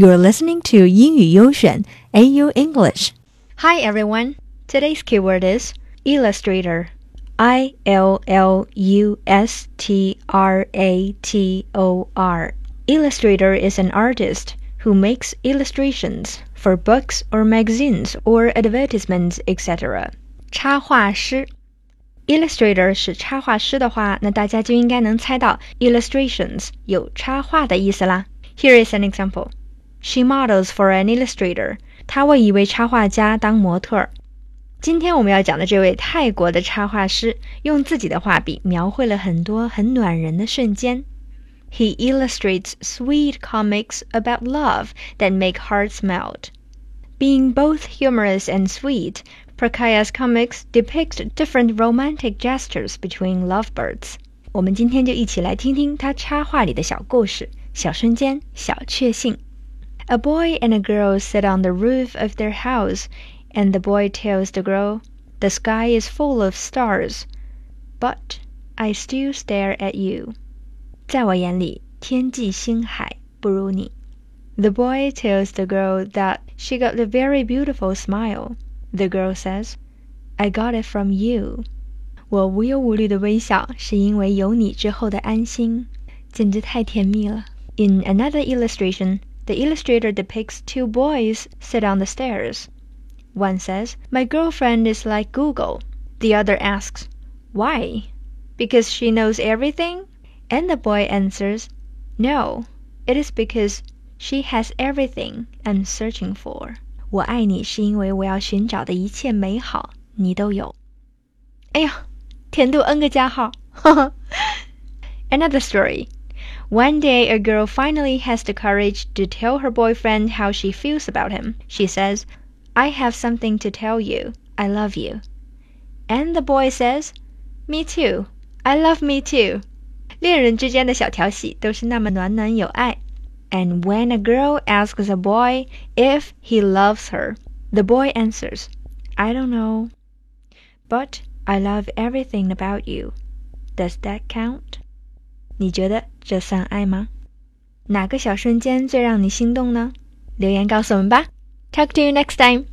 You're listening to 英语优选 AU English. Hi everyone. Today's keyword is illustrator. I L L U S T R A T O R. Illustrator is an artist who makes illustrations for books or magazines or advertisements, etc. 插画师 Illustrator 是插画师的话，那大家就应该能猜到 illustrations 有插画的意思啦。Here is an example. She models for an illustrator。她为一位插画家当模特儿。今天我们要讲的这位泰国的插画师，用自己的画笔描绘了很多很暖人的瞬间。He illustrates sweet comics about love that make hearts melt. Being both humorous and sweet, Pratchaya's comics depict different romantic gestures between lovebirds. 我们今天就一起来听听他插画里的小故事、小瞬间、小确幸。a boy and a girl sit on the roof of their house, and the boy tells the girl, The sky is full of stars, but I still stare at you. 在我眼里，天际星海不如你。The boy tells the girl that she got a very beautiful smile. The girl says, I got it from you. 我无忧无虑的微笑，是因为有你之后的安心，简直太甜蜜了。In another illustration, the illustrator depicts two boys sit on the stairs. One says, My girlfriend is like Google. The other asks, Why? Because she knows everything? And the boy answers, No, it is because she has everything I'm searching for. 我爱你是因为我要寻找的一切美好，你都有。哎呀，甜度 N 个加号。Another story. One day, a girl finally has the courage to tell her boyfriend how she feels about him. She says, I have something to tell you. I love you. And the boy says, Me too. I love me too. 恋人之间的小调戏都是那么暖暖有爱。And when a girl asks a boy if he loves her, the boy answers, I don't know. But I love everything about you. Does that count? 你觉得这算爱吗？哪个小瞬间最让你心动呢？留言告诉我们吧。Talk to you next time.